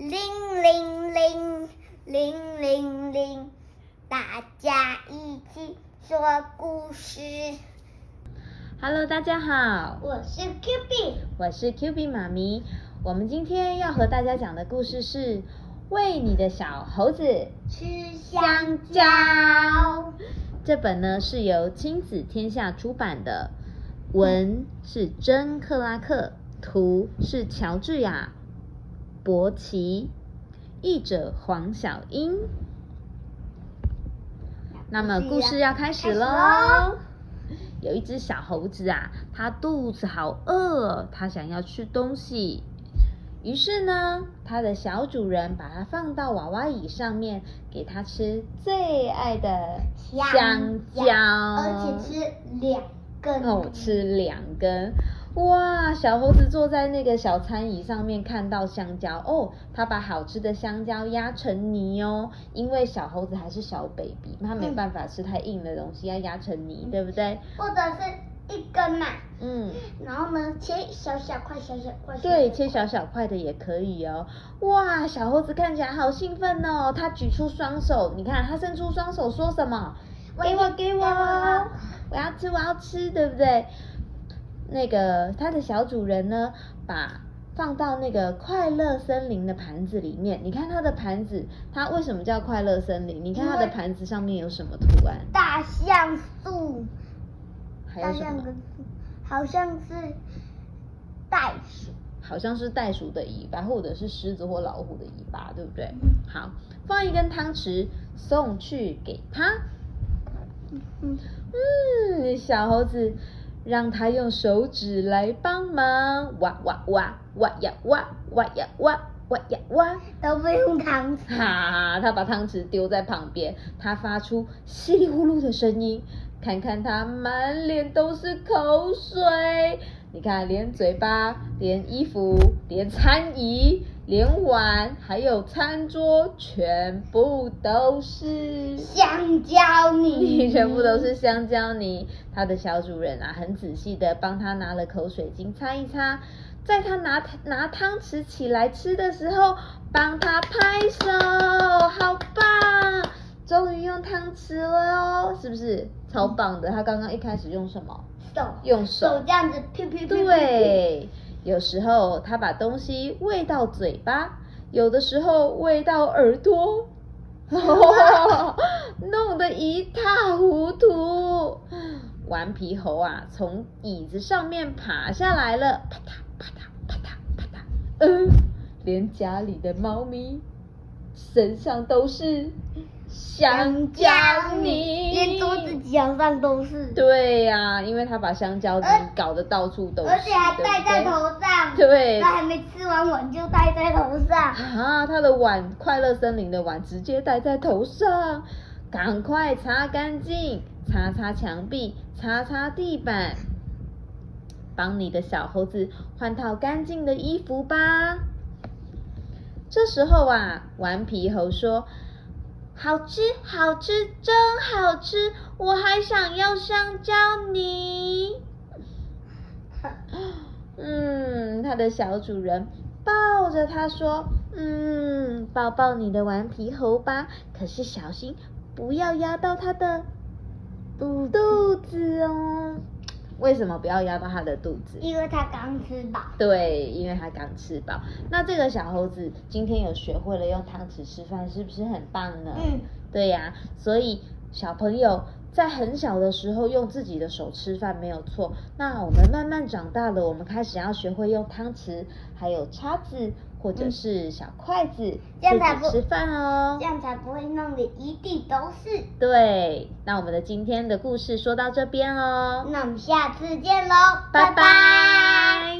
铃铃铃，铃铃铃，大家一起说故事。Hello，大家好，我是 Q B，我是 Q B 妈咪。我们今天要和大家讲的故事是《喂你的小猴子吃香蕉。这本呢是由亲子天下出版的，文是珍·克拉克，图是乔治亚·伯奇，译者黄小英。那么故事要开始喽。有一只小猴子啊，它肚子好饿，它想要吃东西。于是呢，它的小主人把它放到娃娃椅上面，给它吃最爱的香蕉，而且吃两根。哦，吃两根。哇，小猴子坐在那个小餐椅上面，看到香蕉哦，他把好吃的香蕉压成泥哦，因为小猴子还是小 baby，他没办法吃太硬的东西，要压成泥，对不对？或者是一根嘛，嗯，然后呢，切小小块，小小块。对，切小小块的也可以哦。哇，小猴子看起来好兴奋哦，他举出双手，你看他伸出双手说什么？给我，给我，我要吃，我要吃，对不对？那个它的小主人呢，把放到那个快乐森林的盘子里面。你看它的盘子，它为什么叫快乐森林？你看它的盘子上面有什么图案？大象树。还有什么？好像是袋鼠。好像是袋鼠的尾巴，或者是狮子或老虎的尾巴，对不对？好，放一根汤匙送去给他。嗯，小猴子。让他用手指来帮忙，挖挖挖，挖呀挖，挖呀挖，挖呀挖，都不用汤匙。哈，他把汤匙丢在旁边，他发出稀里呼噜的声音。看看他满脸都是口水，你看，连嘴巴、连衣服、连餐椅、连碗，还有餐桌，全部都是香蕉泥，全部都是香蕉泥。它的小主人啊，很仔细的帮它拿了口水巾擦一擦，在他拿拿汤匙起来吃的时候，帮他拍手！终于用汤匙了哦，是不是超棒的？他刚刚一开始用什么？手，用手，手这样子，噗噗噗。对，有时候他把东西喂到嘴巴，有的时候喂到耳朵，弄得一塌糊涂。顽皮猴啊，从椅子上面爬下来了，啪嗒啪嗒啪嗒啪嗒，嗯，连家里的猫咪身上都是。香蕉泥，连桌子脚上都是。对呀、啊，因为他把香蕉泥搞得到处都是，而且还戴在头上。对，他还没吃完碗就戴在头上。啊，他的碗，快乐森林的碗直接戴在头上，赶快擦干净，擦擦墙壁，擦擦地板，帮你的小猴子换套干净的衣服吧。这时候啊，顽皮猴说。好吃，好吃，真好吃！我还想要香蕉泥。嗯，他的小主人抱着他说：“嗯，抱抱你的顽皮猴吧，可是小心不要压到它的肚肚子哦。”为什么不要压到他的肚子？因为他刚吃饱。对，因为他刚吃饱。那这个小猴子今天有学会了用汤匙吃饭，是不是很棒呢？嗯，对呀、啊。所以小朋友在很小的时候用自己的手吃饭没有错。那我们慢慢长大了，我们开始要学会用汤匙，还有叉子或者是小筷子自己吃饭哦。这样才不会弄得一地都是。对，那我们的今天的故事说到这边哦。那我们下次见喽，拜拜。